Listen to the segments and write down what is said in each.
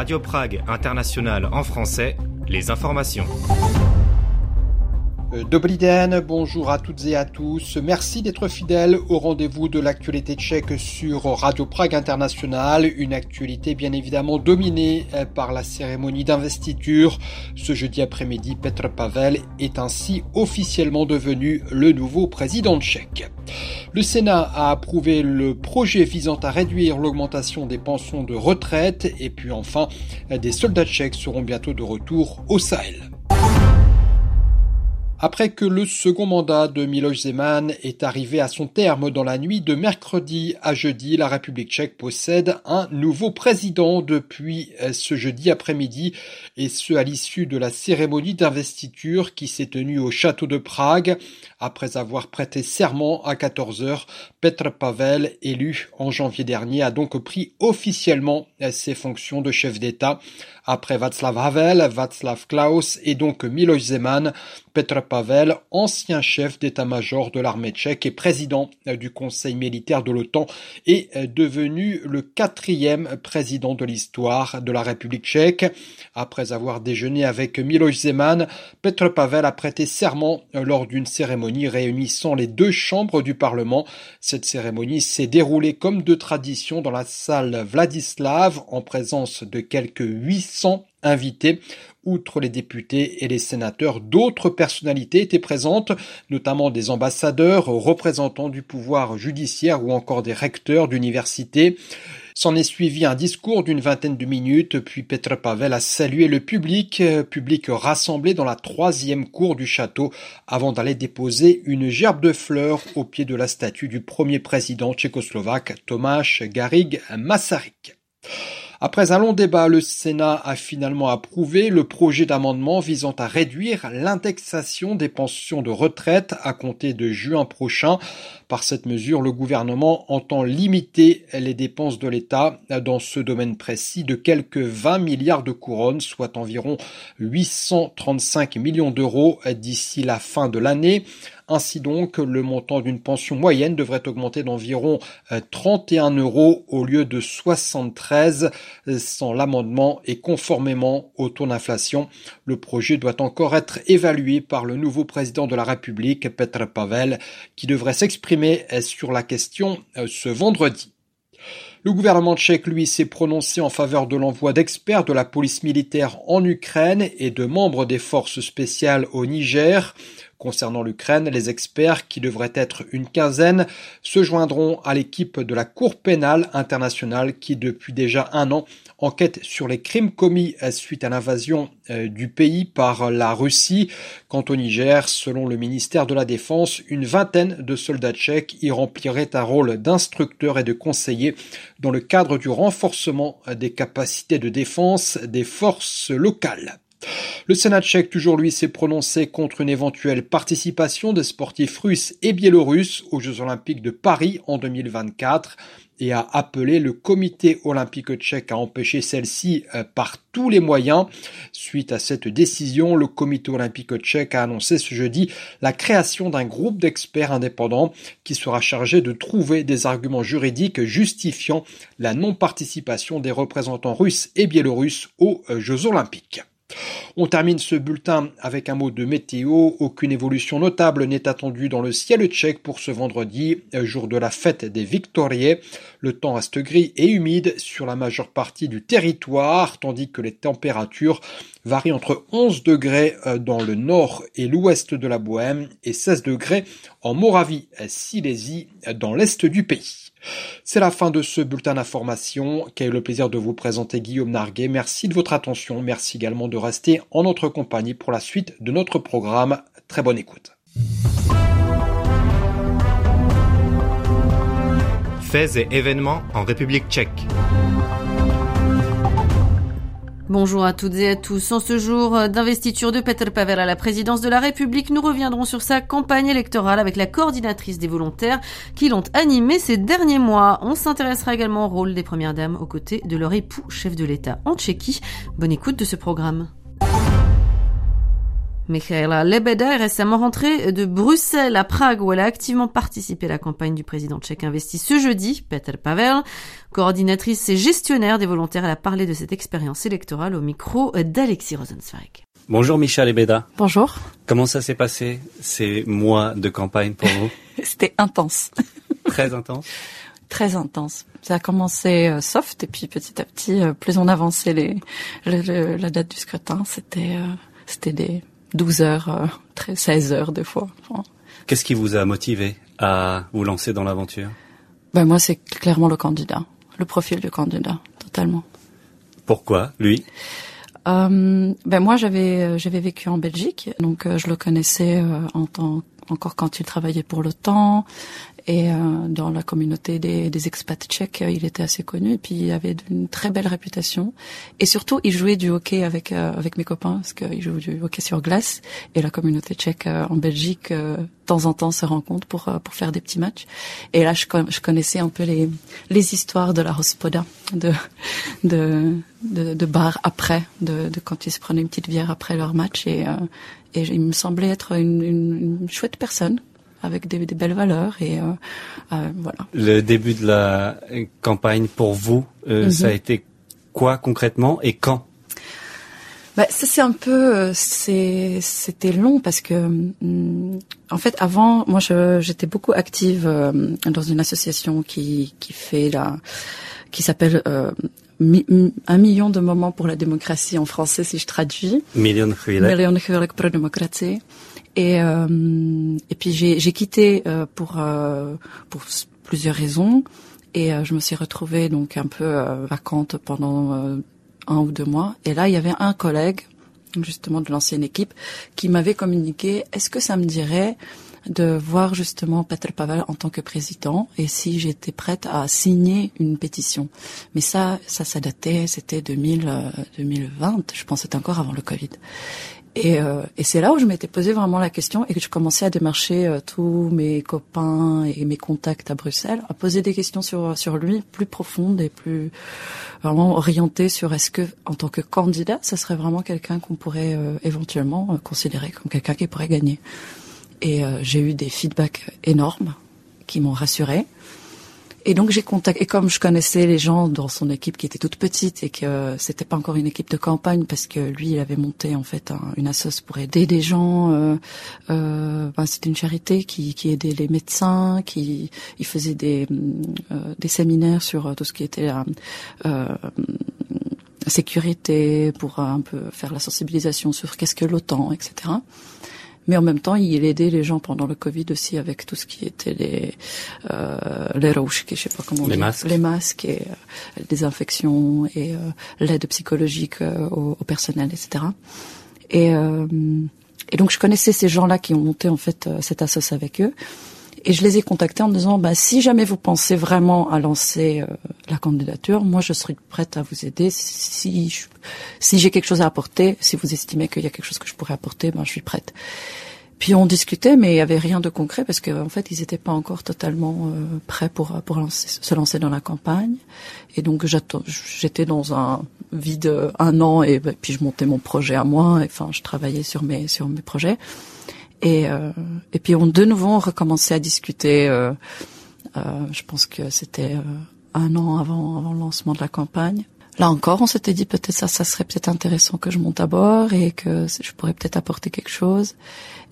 Radio Prague International en français, les informations. Euh, Dobriden, bonjour à toutes et à tous. Merci d'être fidèles au rendez-vous de l'actualité tchèque sur Radio Prague International. Une actualité bien évidemment dominée euh, par la cérémonie d'investiture. Ce jeudi après-midi, Petr Pavel est ainsi officiellement devenu le nouveau président tchèque. Le Sénat a approuvé le projet visant à réduire l'augmentation des pensions de retraite et puis enfin, des soldats tchèques seront bientôt de retour au Sahel. Après que le second mandat de Miloš Zeman est arrivé à son terme dans la nuit de mercredi à jeudi, la République tchèque possède un nouveau président depuis euh, ce jeudi après-midi et ce à l'issue de la cérémonie d'investiture qui s'est tenue au château de Prague. Après avoir prêté serment à 14 heures, Petr Pavel, élu en janvier dernier, a donc pris officiellement euh, ses fonctions de chef d'État. Après Václav Havel, Václav Klaus et donc Miloš Zeman, Petr Pavel, ancien chef d'état-major de l'armée tchèque et président euh, du Conseil militaire de l'OTAN, est euh, devenu le quatrième président de l'histoire de la République tchèque. Après avoir déjeuné avec Miloš Zeman, Petr Pavel a prêté serment euh, lors d'une cérémonie réunissant les deux chambres du Parlement. Cette cérémonie s'est déroulée comme de tradition dans la salle Vladislav en présence de quelques 800 invités. Outre les députés et les sénateurs, d'autres personnalités étaient présentes, notamment des ambassadeurs, représentants du pouvoir judiciaire ou encore des recteurs d'universités. S'en est suivi un discours d'une vingtaine de minutes, puis Petr Pavel a salué le public, public rassemblé dans la troisième cour du château, avant d'aller déposer une gerbe de fleurs au pied de la statue du premier président tchécoslovaque, Tomáš Garig Masaryk. Après un long débat, le Sénat a finalement approuvé le projet d'amendement visant à réduire l'indexation des pensions de retraite à compter de juin prochain. Par cette mesure, le gouvernement entend limiter les dépenses de l'État dans ce domaine précis de quelques 20 milliards de couronnes, soit environ 835 millions d'euros d'ici la fin de l'année. Ainsi donc, le montant d'une pension moyenne devrait augmenter d'environ 31 euh, euros au lieu de 73 euh, sans l'amendement et conformément au taux d'inflation. Le projet doit encore être évalué par le nouveau président de la République, Petr Pavel, qui devrait s'exprimer euh, sur la question ce vendredi. Le gouvernement tchèque, lui, s'est prononcé en faveur de l'envoi d'experts de la police militaire en Ukraine et de membres des forces spéciales au Niger. Concernant l'Ukraine, les experts, qui devraient être une quinzaine, se joindront à l'équipe de la Cour pénale internationale qui, depuis déjà un an, enquête sur les crimes commis suite à l'invasion euh, du pays par la Russie. Quant au Niger, selon le ministère de la Défense, une vingtaine de soldats tchèques y rempliraient un rôle d'instructeurs et de conseillers dans le cadre du renforcement des capacités de défense des forces locales. Le Sénat tchèque, toujours lui, s'est prononcé contre une éventuelle participation des sportifs russes et biélorusses aux Jeux Olympiques de Paris en 2024 et a appelé le comité olympique tchèque à empêcher celle-ci euh, par tous les moyens. Suite à cette décision, le comité olympique tchèque a annoncé ce jeudi la création d'un groupe d'experts indépendants qui sera chargé de trouver des arguments juridiques justifiant la non-participation des représentants russes et biélorusses aux euh, Jeux olympiques. On termine ce bulletin avec un mot de météo. Aucune évolution notable n'est attendue dans le ciel tchèque pour ce vendredi, jour de la fête des Victoriers. Le temps reste gris et humide sur la majeure partie du territoire, tandis que les températures varient entre 11 degrés euh, dans le nord et l'ouest de la Bohème et 16 degrés en Moravie, Silésie, dans l'est du pays. C'est la fin de ce bulletin d'information qu'a eu le plaisir de vous présenter Guillaume Narguet. Merci de votre attention. Merci également de rester en notre compagnie pour la suite de notre programme. Très bonne écoute. Faits et événements en République tchèque. Bonjour à toutes et à tous. En ce jour d'investiture de Petr Pavel à la présidence de la République, nous reviendrons sur sa campagne électorale avec la coordinatrice des volontaires qui l'ont animée ces derniers mois. On s'intéressera également au rôle des premières dames aux côtés de leur époux chef de l'État en Tchéquie. Bonne écoute de ce programme. Michaela Lebeda est récemment rentrée de Bruxelles à Prague où elle a activement participé à la campagne du président tchèque investi ce jeudi, Peter Pavel. Coordinatrice et gestionnaire des volontaires, elle a parlé de cette expérience électorale au micro d'Alexis Rosenzweig. Bonjour Michel Lebeda. Bonjour. Comment ça s'est passé ces mois de campagne pour vous C'était intense. Très intense Très intense. Ça a commencé euh, soft et puis petit à petit, euh, plus on avançait les, la date du scrutin, c'était euh, c'était des 12 heures, 16 heures des fois. Qu'est-ce qui vous a motivé à vous lancer dans l'aventure? Ben moi, c'est clairement le candidat, le profil du candidat, totalement. Pourquoi? Lui? Euh, ben moi j'avais j'avais vécu en Belgique, donc je le connaissais en tant encore quand il travaillait pour l'OTAN. Et euh, dans la communauté des, des expats tchèques, il était assez connu. Et puis il avait une très belle réputation. Et surtout, il jouait du hockey avec euh, avec mes copains parce qu'il joue du hockey sur glace. Et la communauté tchèque euh, en Belgique, de temps en temps, se rencontre pour pour faire des petits matchs. Et là, je, je connaissais un peu les les histoires de la hospoda, de de de, de bar après, de, de quand ils se prenaient une petite bière après leur match. Et et il me semblait être une, une, une chouette personne avec des, des, belles valeurs et euh, euh, voilà. Le début de la campagne pour vous, euh, mm -hmm. ça a été quoi concrètement et quand? Bah, ça c'est un peu euh, c'était long parce que hum, en fait avant moi j'étais beaucoup active euh, dans une association qui qui fait la qui s'appelle euh, un million de moments pour la démocratie en français si je traduis. Million Million pour la démocratie. Et euh, et puis j'ai quitté euh, pour euh, pour plusieurs raisons et euh, je me suis retrouvée donc un peu euh, vacante pendant un ou deux mois. Et là il y avait un collègue justement de l'ancienne équipe qui m'avait communiqué est-ce que ça me dirait de voir justement Peter Pavel en tant que président et si j'étais prête à signer une pétition? Mais ça, ça, ça datait, c'était 2000, 2020, je pense, c'était encore avant le Covid. Et, euh, et c'est là où je m'étais posé vraiment la question et que je commençais à démarcher euh, tous mes copains et mes contacts à Bruxelles, à poser des questions sur sur lui plus profondes et plus vraiment orientées sur est-ce que en tant que candidat, ce serait vraiment quelqu'un qu'on pourrait euh, éventuellement considérer comme quelqu'un qui pourrait gagner. Et j'ai eu des feedbacks énormes qui m'ont rassuré. Et donc j'ai contacté, et comme je connaissais les gens dans son équipe qui était toute petite et que c'était pas encore une équipe de campagne parce que lui il avait monté en fait un, une assoce pour aider des gens. Euh, euh, ben, c'était une charité qui, qui aidait les médecins, qui il faisait des euh, des séminaires sur tout ce qui était euh, sécurité pour un peu faire la sensibilisation sur qu'est-ce que l'OTAN, etc mais en même temps, il aidait les gens pendant le Covid aussi avec tout ce qui était les euh, les rouges, je sais pas comment les dit, masques, les masques et euh, des infections et euh, l'aide psychologique euh, au, au, personnel, etc. Et euh, et donc je connaissais ces gens-là qui ont monté en fait euh, cette assoce avec eux. Et je les ai contactés en disant, bah, si jamais vous pensez vraiment à lancer euh, la candidature, moi je serai prête à vous aider. Si, si j'ai quelque chose à apporter, si vous estimez qu'il y a quelque chose que je pourrais apporter, ben je suis prête. Puis on discutait, mais il y avait rien de concret parce qu'en en fait ils n'étaient pas encore totalement euh, prêts pour pour lancer, se lancer dans la campagne. Et donc j'étais dans un vide un an et, et puis je montais mon projet à moi. Et, enfin je travaillais sur mes sur mes projets. Et, euh, et puis on de nouveau on recommençait à discuter. Euh, euh, je pense que c'était euh, un an avant, avant le lancement de la campagne. Là encore, on s'était dit peut-être ça, ça serait peut-être intéressant que je monte à bord et que je pourrais peut-être apporter quelque chose.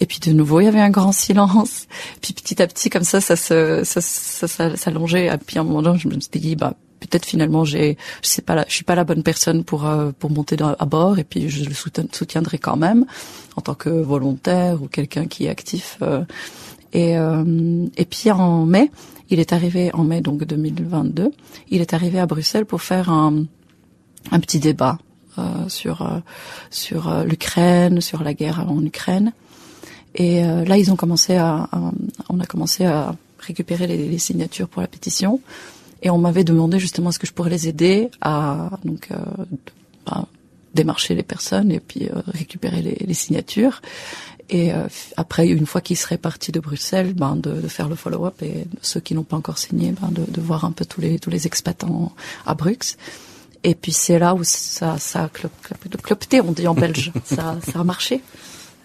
Et puis de nouveau, il y avait un grand silence. Puis petit à petit, comme ça, ça ça, ça, ça s'allongeait. Et puis à un moment donné, je me suis dit, bah peut-être finalement j'ai je sais suis pas la bonne personne pour euh, monter à bord et puis je le soutiendrai quand même en tant que volontaire ou quelqu'un qui est actif euh, et euh, et puis en mai il est arrivé en mai donc 2022 il est arrivé à Bruxelles pour faire un petit débat sur l'Ukraine sur la guerre en Ukraine. Et là ils ont commencé à, on a commencé à récupérer les signatures pour la pétition et on m'avait demandé justement est-ce que je pourrais les aider à donc euh, à démarcher les personnes et puis euh, récupérer les, les, signatures. Et euh, après, une fois qu'ils seraient partis de Bruxelles, ben, de, de faire le follow-up et ceux qui n'ont pas encore signé, ben, de, de, voir un peu tous les tous les expats en, à Bruxelles. Et puis c'est là où ça, ça a clopté, on dit en belge. ça, ça a marché.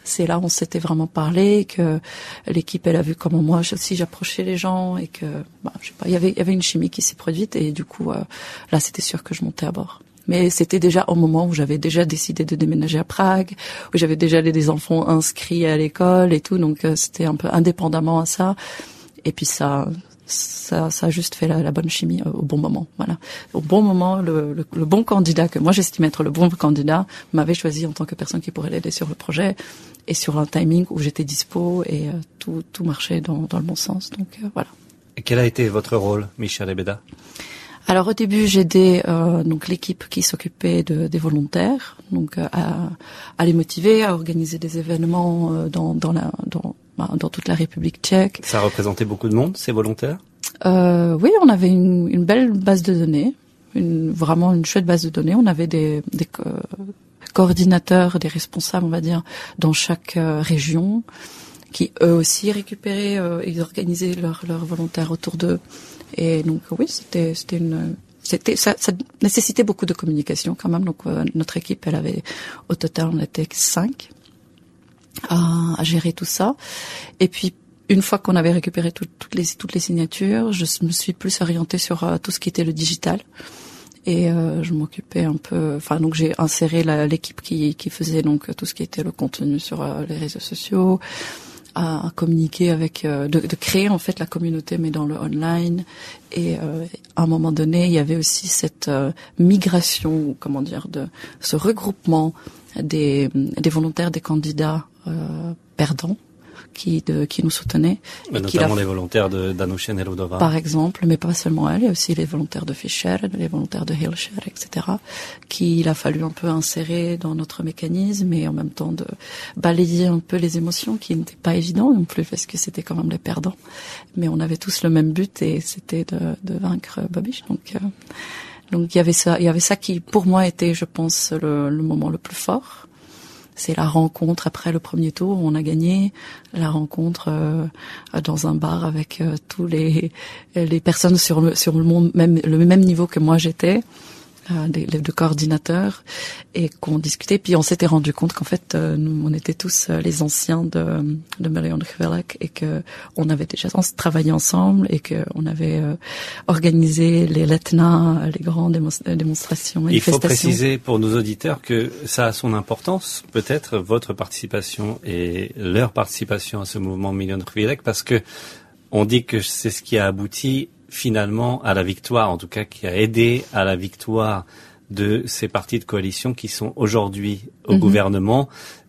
C'est là où on s'était vraiment parlé, que l'équipe elle a vu comment moi aussi j'approchais les gens et que bah, je sais pas, il y avait il y avait une chimie qui s'est produite et du coup euh, là c'était sûr que je montais à bord. Mais c'était déjà au moment où j'avais déjà décidé de déménager à Prague, où j'avais déjà des enfants inscrits à l'école et tout, donc euh, c'était un peu indépendamment à ça. Et puis ça, ça, ça a juste fait la, bonne chimie au bon moment. Voilà, au bon moment, le, le, le bon candidat que moi j'estime être le bon candidat m'avait choisi en tant que personne qui pourrait l'aider sur le projet et sur un timing où j'étais dispo et euh, tout, tout marchait dans, dans le bon sens. Donc euh, voilà. Et quel a été votre rôle, Michel Ebeda? Alors au début, j'ai aidé euh, donc l'équipe qui s'occupait de, des volontaires, donc euh, à, à, les motiver, à organiser des événements euh, dans dans, la, dans, bah, dans toute la République tchèque. Ça représentait beaucoup de monde, ces volontaires? Euh, Oui, on avait une, une, belle base de données, une, vraiment une chouette base de données. On avait des, des coordinateurs, des responsables, on va dire, dans chaque région, qui eux aussi récupéraient et organisaient leurs leur volontaires autour d'eux. Et donc oui, c'était c'était une c'était ça, ça, nécessitait beaucoup de communication quand même. Donc euh, notre équipe, elle avait au total on était cinq à, à gérer tout ça. Et puis une fois qu'on avait récupéré tout, toutes les toutes les signatures, je me suis plus orientée sur euh, tout ce qui était le digital. Et euh, je m'occupais un peu, enfin donc j'ai inséré l'équipe qui, qui faisait donc tout ce qui était le contenu sur euh, les réseaux sociaux, à, communiquer avec, euh, de, de, créer en fait la communauté, mais dans le online. Et euh, à un moment donné, il y avait aussi cette euh, migration, comment dire, de ce regroupement des, des volontaires, des candidats perdants qui, de, qui nous soutenaient. Mais notamment les volontaires d'Anouchen et Ludova. Par exemple, mais pas seulement elle, il y a aussi les volontaires de Fischer, les volontaires de Hilscher, etc., qu'il a fallu un peu insérer dans notre mécanisme et en même temps de balayer un peu les émotions qui n'étaient pas évident non plus parce que c'était quand même les perdants. Mais on avait tous le même but et c'était de, de vaincre Babiche. Donc, euh, donc il y avait ça, il y avait ça qui pour moi était, je pense, le, le moment le plus fort c'est la rencontre après le premier tour où on a gagné, la rencontre euh, dans un bar avec euh, tous les les personnes sur le sur le même le même niveau que moi j'étais euh, deux coordinateurs et qu'on discutait. Puis on s'était rendu compte qu'en fait, euh, nous, on était tous euh, les anciens de, de Marion Chvelak et que on avait déjà travaillé ensemble et que on avait organisé les letna, les grandes démonstrations. Il faut préciser pour nos auditeurs que ça a son importance, peut-être votre participation et leur participation à ce mouvement Million Chvelak, parce que on dit que c'est ce qui a abouti finalement à la victoire, en tout cas qui a aidé à la victoire de ces partis de coalition qui sont aujourd'hui au mhm. gouvernement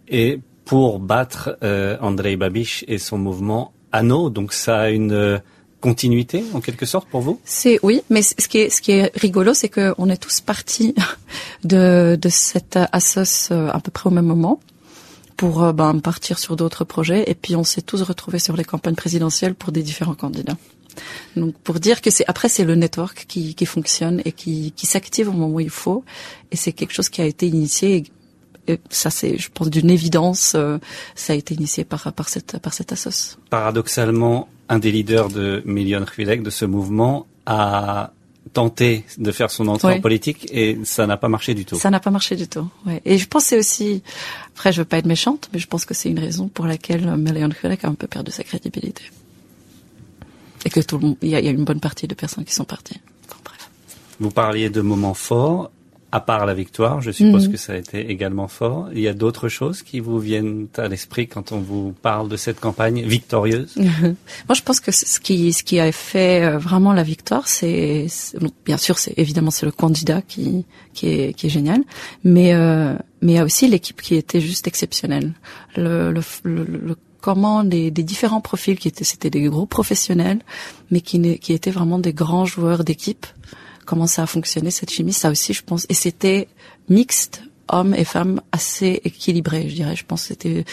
et pour battre euh, Andrei Babich et son mouvement ANO. Donc ça a une euh, continuité en quelque sorte pour vous? C'est oui, mais ce qui est ce qui est rigolo, c'est qu'on est tous partis de de cette assos euh, à peu près au même moment pour ben, partir sur d'autres projets et puis on s'est tous retrouvés sur les campagnes présidentielles pour des différents candidats. Donc pour dire que c'est après c'est le network qui, qui fonctionne et qui, qui s'active au moment où il faut et c'est quelque chose qui a été initié et ça c'est je pense d'une évidence euh, ça a été initié par par cette par cette assos. Paradoxalement un des leaders de Million Chvilek de ce mouvement a tenté de faire son entrée en politique et ça n'a pas marché du tout. Ça n'a pas marché du tout. Ouais. Et je pense c'est aussi après je veux pas être méchante mais je pense que c'est une raison pour laquelle Million Chvilek a un peu perdu sa crédibilité et que tout le monde, il y, a, une bonne partie de personnes qui sont parties. Vous parliez de moments forts. À part la victoire, je suppose mhm. que ça a été également fort. Il y a d'autres choses qui vous viennent à l'esprit quand on vous parle de cette campagne victorieuse Moi, je pense que ce qui, ce qui a fait euh, vraiment la victoire, c'est bien sûr, c'est évidemment c'est le candidat qui qui est qui est génial, mais euh, mais il y a aussi l'équipe qui était juste exceptionnelle. Le, le, le, le comment les, des différents profils qui étaient, c'était des gros professionnels, mais qui, qui étaient vraiment des grands joueurs d'équipe. Comment ça a fonctionné cette chimie, ça aussi, je pense. Et c'était mixte, hommes et femmes, assez équilibré, je dirais. Je pense que c'était,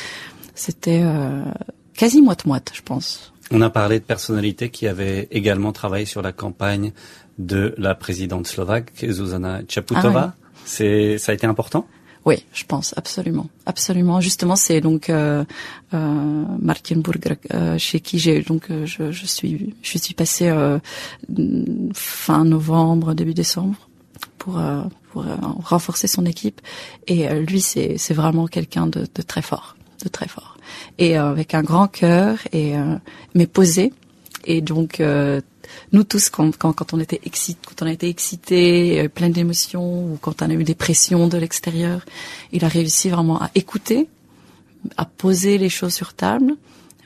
c'était euh, quasi moite-moite, je pense. On a parlé de personnalités qui avaient également travaillé sur la campagne de la présidente slovaque, Zuzana Čaputova. Ah C'est, ça a été important? Oui, je pense absolument, absolument. Justement, c'est donc euh, euh, Markenburg euh, chez qui j'ai donc euh, je, je, suis je suis passée euh, fin novembre début décembre pour pour renforcer son équipe et lui c'est c'est vraiment quelqu'un de, de, très fort de très fort. Et avec un grand cœur et mais posé. Et donc nous tous, quand, quand, quand on était excité, quand on a été excité, plein d'émotions, ou quand on a eu des pressions de l'extérieur, il a réussi vraiment à écouter, à poser les choses sur table,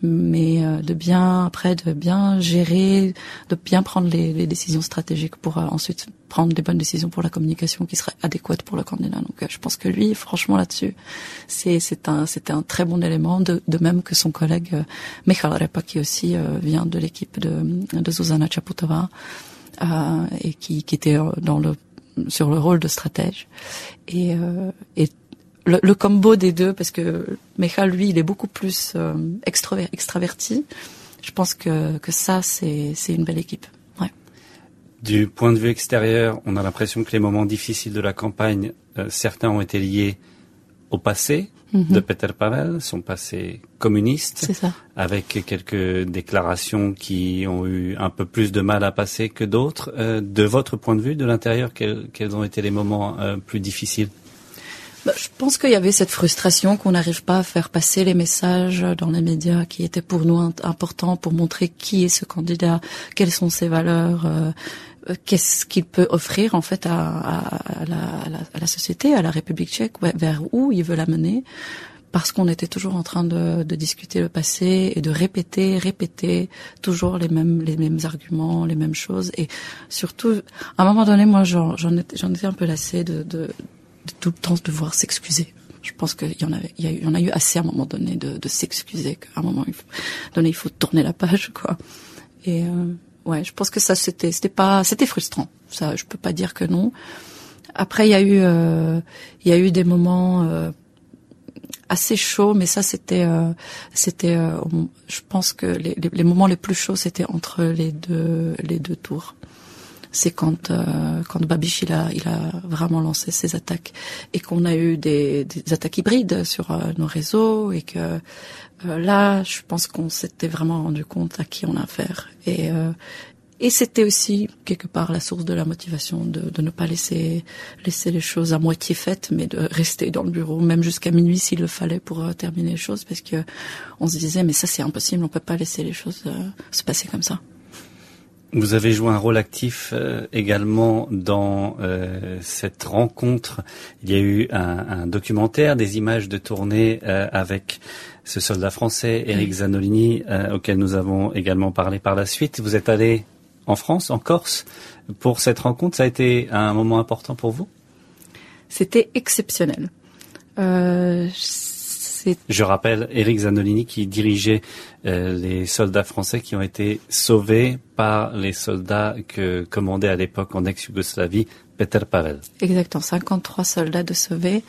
mais euh, de bien après de bien gérer, de bien prendre les, les décisions stratégiques pour euh, ensuite prendre des bonnes décisions pour la communication qui serait adéquate pour le candidat. Donc euh, je pense que lui, franchement là-dessus, c'est c'est un c'était un très bon élément, de, de même que son collègue euh, Michal qui aussi vient de l'équipe de de Zuzana Chaputova et qui qui était dans le sur le rôle de stratège et et le, le, combo des deux, parce que Michal, lui, il est beaucoup plus euh, extraverti. Je pense que, que ça, c'est une belle équipe. Ouais. Du point de vue extérieur, on a l'impression que les moments difficiles de la campagne, euh, certains ont été liés au passé mm-hmm. de Peter Pavel, son passé communiste, avec quelques déclarations qui ont eu un peu plus de mal à passer que d'autres. Euh, de votre point de vue, de l'intérieur, quels, quels, ont été les moments plus difficiles? Je pense qu'il y avait cette frustration qu'on n'arrive pas à faire passer les messages dans les médias qui étaient pour nous importants pour montrer qui est ce candidat, quelles sont ses valeurs, euh, euh, qu'est-ce qu'il peut offrir en fait à, à, la, à, la, société, à la République tchèque, vers où il veut la mener parce qu'on était toujours en train de, de, discuter le passé et de répéter, répéter toujours les mêmes les mêmes arguments, les mêmes choses. Et surtout, à un moment donné, moi, j'en étais, étais un peu lassée de, de, de tout le temps devoir s'excuser. Je pense qu'il y en avait, il y, en a eu assez à un moment donné de, de s'excuser. Qu'à un moment donné, il faut tourner la page, quoi. Et euh, ouais, je pense que ça c'était, c'était pas, c'était frustrant. Ça, je peux pas dire que non. Après, il y a eu, euh, il y a eu des moments euh, assez chauds, mais ça c'était, euh, c'était, euh, je pense que les, les, les, moments les plus chauds c'était entre les deux, les deux tours c'est quand euh, quand Babiche il a il a vraiment lancé ses attaques et qu'on a eu des, des attaques hybrides sur euh, nos réseaux et que euh, là je pense qu'on s'était vraiment rendu compte à qui on a affaire et et c'était aussi quelque part la source de la motivation de, de ne pas laisser laisser les choses à moitié faites, mais de rester dans le bureau même jusqu'à minuit s'il le fallait pour terminer les choses, parce que on se disait mais ça c'est impossible, on peut pas laisser les choses se passer comme ça. Vous avez joué un rôle actif euh, également dans euh, cette rencontre. Il y a eu un, un documentaire, des images de tournée euh, avec ce soldat français, Eric Zanolini, auquel nous avons également parlé par la suite. Vous êtes allé en France, en Corse, pour cette rencontre. Ça a été un moment important pour vous? C'était exceptionnel. Euh, je rappelle Eric Zanolini qui dirigeait euh, les soldats français qui ont été sauvés par les soldats que commandait à l'époque en ex-Yougoslavie Peter Pavel. Exactement, 53 soldats de sauvés.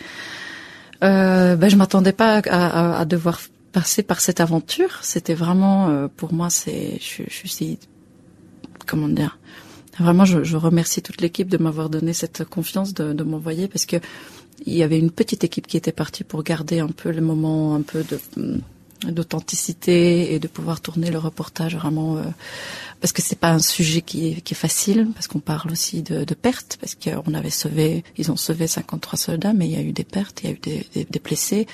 Euh, ben, je m'attendais pas à, à, à, devoir passer par cette aventure. C'était vraiment, euh, pour moi, c'est, je, je, suis, comment dire, vraiment, je, je remercie toute l'équipe de m'avoir donné cette confiance de, de m'envoyer parce que il y avait une petite équipe qui était partie pour garder un peu le moment, un peu de d'authenticité et de pouvoir tourner le reportage vraiment euh, parce que c'est pas un sujet qui est, qui est facile parce qu'on parle aussi de, de pertes parce qu'on avait sauvé ils ont sauvé 53 soldats mais il y a eu des pertes il y a eu des, des, des blessés.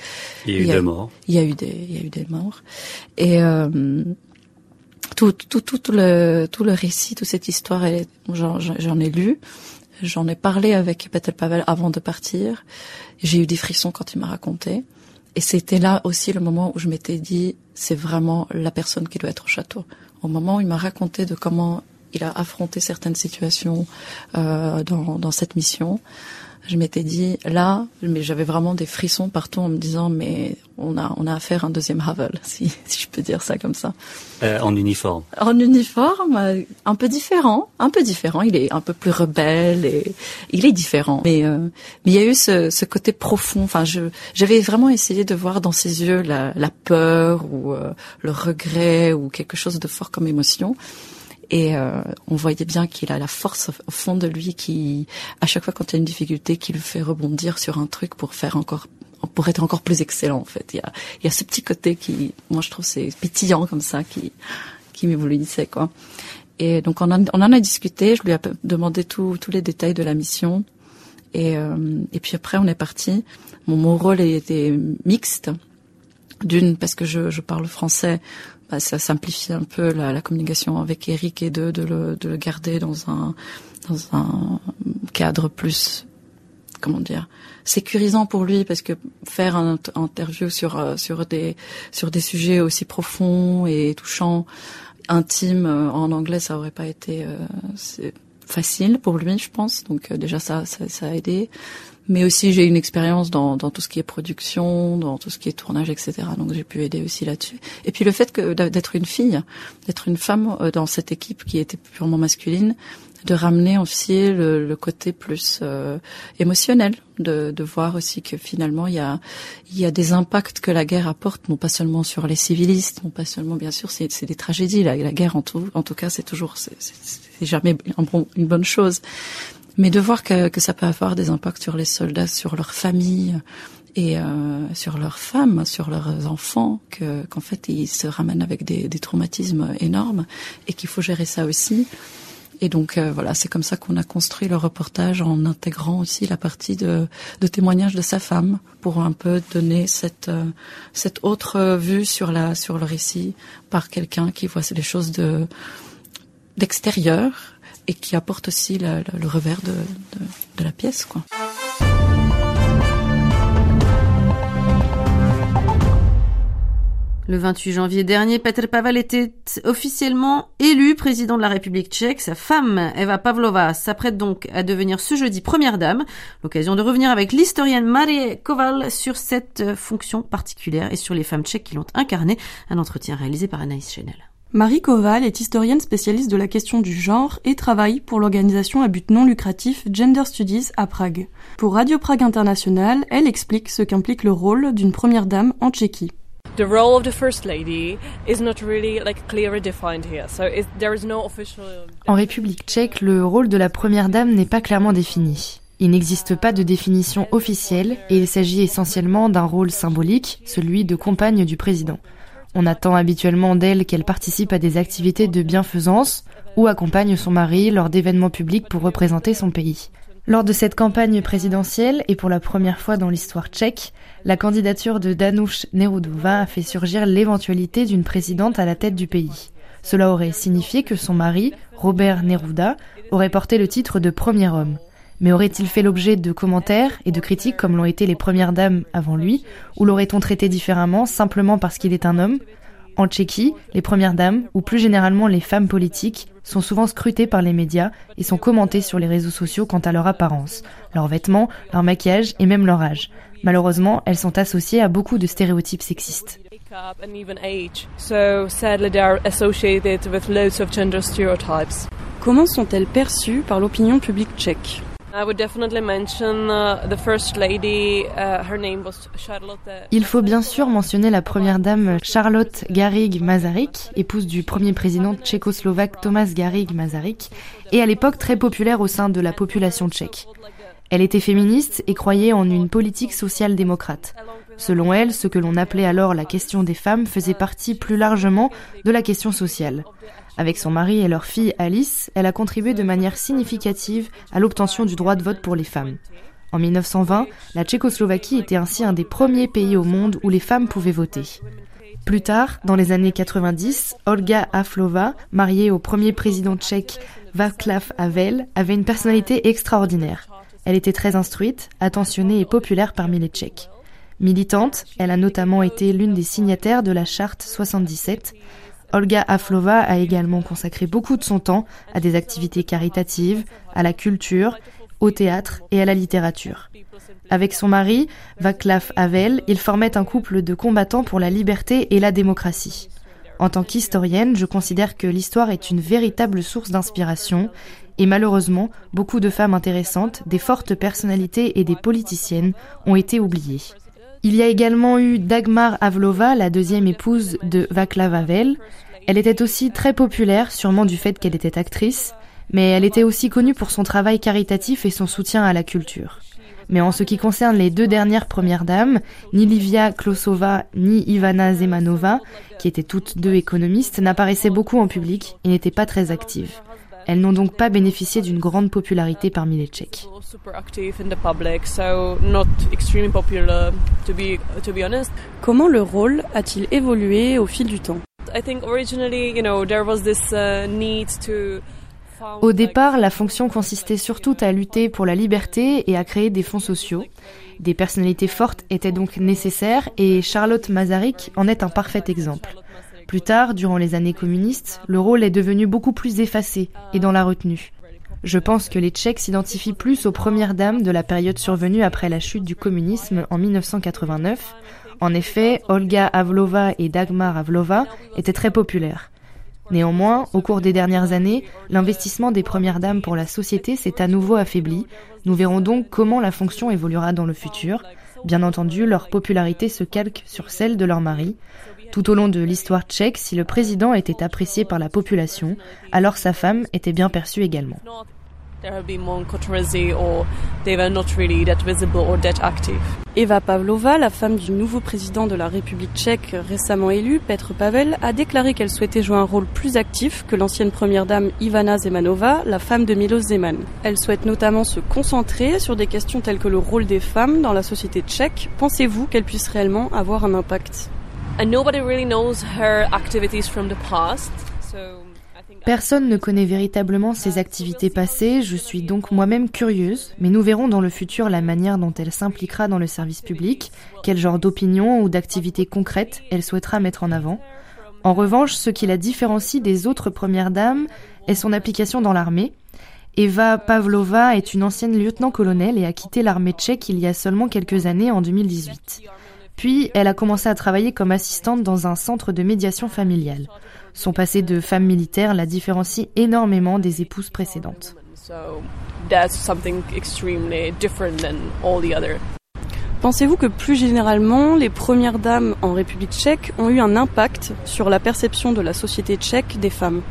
Il y a eu des morts. Il y a eu des il y a eu des morts. Et euh, tout, tout, tout, tout le tout le récit toute cette histoire j'en ai lu J'en ai parlé avec Peter Pavel avant de partir. J'ai eu des frissons quand il m'a raconté. Et c'était là aussi le moment où je m'étais dit, c'est vraiment la personne qui doit être au château. Au moment où il m'a raconté de comment il a affronté certaines situations euh, dans, dans cette mission, je m'étais dit là, mais j'avais vraiment des frissons partout en me disant mais on a on a affaire à un deuxième Havel, si, si je peux dire ça comme ça. Euh, en uniforme. En uniforme, euh, un peu différent, un peu différent. Il est un peu plus rebelle et il est différent. Mais euh, mais il y a eu ce, ce côté profond. Enfin, je j'avais vraiment essayé de voir dans ses yeux la, la peur ou euh, le regret ou quelque chose de fort comme émotion. Et euh, on voyait bien qu'il a la force au fond de lui qui, à chaque fois quand il y a une difficulté, qui le fait rebondir sur un truc pour faire encore pour être encore plus excellent en fait. Il y a, il y a ce petit côté qui, moi je trouve c'est pétillant comme ça, qui, qui m'éblouissait quoi. Et donc on, en, on en a discuté, je lui ai demandé tous les détails de la mission. Et, euh, et puis après on est parti. Mon, mon rôle était mixte. D'une parce que je, je parle français, bah, ça simplifie un peu la, communication avec Eric et de, de, le, de le garder dans un dans un cadre plus comment dire sécurisant pour lui parce que faire un interview sur euh, sur des sur des sujets aussi profonds et touchants intimes euh, en anglais ça aurait pas été euh, facile pour lui je pense. Donc déjà ça, ça, ça a aidé mais aussi j'ai une expérience dans, dans tout ce qui est production, dans tout ce qui est tournage, etc. Donc j'ai pu aider aussi là-dessus. Et puis le fait que d'être une fille, d'être une femme dans cette équipe qui était purement masculine, de ramener aussi le, le côté plus euh, émotionnel, de, de, voir aussi que finalement il y a y a des impacts que la guerre apporte, non pas seulement sur les civilistes, non pas seulement bien sûr c'est des tragédies. La, la guerre en tout en tout cas c'est toujours c'est jamais une bonne chose, mais de voir que, que ça peut avoir des impacts sur les soldats, sur leurs familles et euh, sur leurs femmes, sur leurs enfants, que qu'en fait ils se ramènent avec des, des traumatismes énormes et qu'il faut gérer ça aussi. Et donc euh, voilà, c'est comme ça qu'on a construit le reportage en intégrant aussi la partie de, de témoignage de sa femme pour un peu donner cette euh, cette autre vue sur la sur le récit par quelqu'un qui voit les choses de d'extérieur et qui apporte aussi le revers de, de, de la pièce quoi. Le 28 janvier dernier, Petr Pavel était officiellement élu président de la République tchèque. Sa femme, Eva Pavlova, s'apprête donc à devenir ce jeudi première dame. L'occasion de revenir avec l'historienne Marie Koval sur cette fonction particulière et sur les femmes tchèques qui l'ont incarnée. Un entretien réalisé par Anaïs Chenel. Marie Koval est historienne spécialiste de la question du genre et travaille pour l'organisation à but non lucratif Gender Studies à Prague. Pour Radio Prague International, elle explique ce qu'implique le rôle d'une première dame en Tchéquie. the role of the first lady is not really like clearly defined here. So it, there is no official En République tchèque, le rôle de la première dame n'est pas clairement défini. Il n'existe pas de définition officielle et il s'agit essentiellement d'un rôle symbolique, celui de compagne du président. On attend habituellement d'elle qu'elle participe à des activités de bienfaisance ou accompagne son mari lors d'événements publics pour représenter son pays. Lors de cette campagne présidentielle, et pour la première fois dans l'histoire tchèque, la candidature de Danush Nerudova a fait surgir l'éventualité d'une présidente à la tête du pays. Cela aurait signifié que son mari, Robert Neruda, aurait porté le titre de premier homme. Mais aurait-il fait l'objet de commentaires et de critiques comme l'ont été les premières dames avant lui, ou l'aurait-on traité différemment simplement parce qu'il est un homme? En Tchéquie, les premières dames, ou plus généralement les femmes politiques, sont souvent scrutées par les médias et sont commentées sur les réseaux sociaux quant à leur apparence, leurs vêtements, leur maquillage et même leur âge. Malheureusement, elles sont associées à beaucoup de stéréotypes sexistes. Comment sont-elles perçues par l'opinion publique tchèque? Il faut bien sûr mentionner la première dame Charlotte Garrig Masaryk, épouse du premier président tchécoslovaque Thomas Garrig Masaryk, et à l'époque très populaire au sein de la population tchèque. Elle était féministe et croyait en une politique social-démocrate. Selon elle, ce que l'on appelait alors la question des femmes faisait partie plus largement de la question sociale. Avec son mari et leur fille Alice, elle a contribué de manière significative à l'obtention du droit de vote pour les femmes. En 1920, la Tchécoslovaquie était ainsi un des premiers pays au monde où les femmes pouvaient voter. Plus tard, dans les années 90, Olga Aflova, mariée au premier président tchèque Václav Havel, avait une personnalité extraordinaire. Elle était très instruite, attentionnée et populaire parmi les Tchèques. Militante, elle a notamment été l'une des signataires de la Charte 77, Olga Aflova a également consacré beaucoup de son temps à des activités caritatives, à la culture, au théâtre et à la littérature. Avec son mari, Václav Havel, ils formaient un couple de combattants pour la liberté et la démocratie. En tant qu'historienne, je considère que l'histoire est une véritable source d'inspiration et malheureusement, beaucoup de femmes intéressantes, des fortes personnalités et des politiciennes ont été oubliées. Il y a également eu Dagmar Avlova, la deuxième épouse de Václav Havel. Elle était aussi très populaire, sûrement du fait qu'elle était actrice, mais elle était aussi connue pour son travail caritatif et son soutien à la culture. Mais en ce qui concerne les deux dernières premières dames, ni Livia Klosova ni Ivana Zemanova, qui étaient toutes deux économistes, n'apparaissaient beaucoup en public et n'étaient pas très actives. Elles n'ont donc pas bénéficié d'une grande popularité parmi les Tchèques. Comment le rôle a-t-il évolué au fil du temps? Au départ, la fonction consistait surtout à lutter pour la liberté et à créer des fonds sociaux. Des personnalités fortes étaient donc nécessaires et Charlotte Masaryk en est un parfait exemple. Plus tard, durant les années communistes, le rôle est devenu beaucoup plus effacé et dans la retenue. Je pense que les Tchèques s'identifient plus aux premières dames de la période survenue après la chute du communisme en 1989. En effet, Olga Avlova et Dagmar Avlova étaient très populaires. Néanmoins, au cours des dernières années, l'investissement des premières dames pour la société s'est à nouveau affaibli. Nous verrons donc comment la fonction évoluera dans le futur. Bien entendu, leur popularité se calque sur celle de leur mari. Tout au long de l'histoire tchèque, si le président était apprécié par la population, alors sa femme était bien perçue également. Eva Pavlova, la femme du nouveau président de la République tchèque récemment élu, Petr Pavel, a déclaré qu'elle souhaitait jouer un rôle plus actif que l'ancienne première dame Ivana Zemanova, la femme de Milos Zeman. Elle souhaite notamment se concentrer sur des questions telles que le rôle des femmes dans la société tchèque. Pensez-vous qu'elle puisse réellement avoir un impact? Personne ne connaît véritablement ses activités passées, je suis donc moi-même curieuse, mais nous verrons dans le futur la manière dont elle s'impliquera dans le service public, quel genre d'opinion ou d'activités concrètes elle souhaitera mettre en avant. En revanche, ce qui la différencie des autres premières dames est son application dans l'armée. Eva Pavlova est une ancienne lieutenant-colonel et a quitté l'armée tchèque il y a seulement quelques années en 2018. Puis, elle a commencé à travailler comme assistante dans un centre de médiation familiale. Son passé de femme militaire la différencie énormément des épouses précédentes. Pensez-vous que plus généralement, les premières dames en République tchèque ont eu un impact sur la perception de la société tchèque des femmes?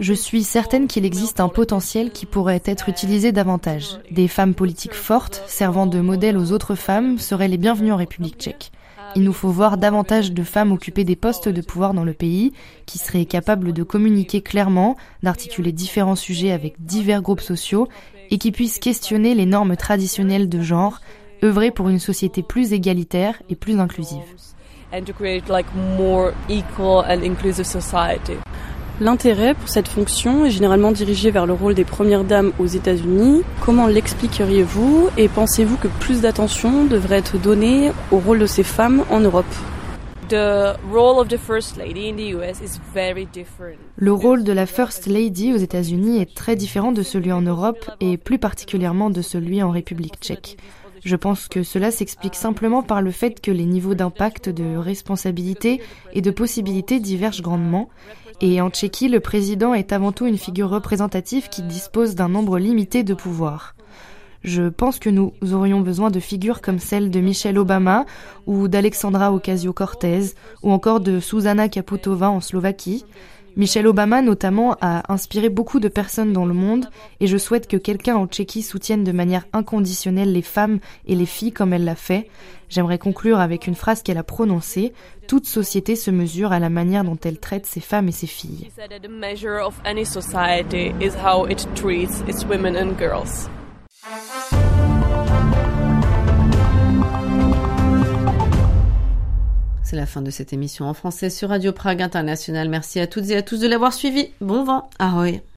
Je suis certaine qu'il existe un potentiel qui pourrait être utilisé davantage. Des femmes politiques fortes, servant de modèle aux autres femmes, seraient les bienvenues en République tchèque. Il nous faut voir davantage de femmes occuper des postes de pouvoir dans le pays, qui seraient capables de communiquer clairement, d'articuler différents sujets avec divers groupes sociaux, et qui puissent questionner les normes traditionnelles de genre, œuvrer pour une société plus égalitaire et plus inclusive. L'intérêt pour cette fonction est généralement dirigé vers le rôle des premières dames aux États-Unis. Comment l'expliqueriez-vous et pensez-vous que plus d'attention devrait être donnée au rôle de ces femmes en Europe? Le rôle de la First Lady aux États-Unis est très différent de celui en Europe et plus particulièrement de celui en République tchèque. Je pense que cela s'explique simplement par le fait que les niveaux d'impact, de responsabilité et de possibilités divergent grandement. Et en Tchéquie, le président est avant tout une figure représentative qui dispose d'un nombre limité de pouvoirs. Je pense que nous aurions besoin de figures comme celle de Michelle Obama ou d'Alexandra Ocasio-Cortez ou encore de Susanna Kaputova en Slovaquie. Michelle Obama notamment a inspiré beaucoup de personnes dans le monde et je souhaite que quelqu'un en Tchéquie soutienne de manière inconditionnelle les femmes et les filles comme elle l'a fait. J'aimerais conclure avec une phrase qu'elle a prononcée. Toute société se mesure à la manière dont elle traite ses femmes et ses filles. C'est la fin de cette émission en français sur Radio Prague International. Merci à toutes et à tous de l'avoir suivi. Bon vent. Ahoy.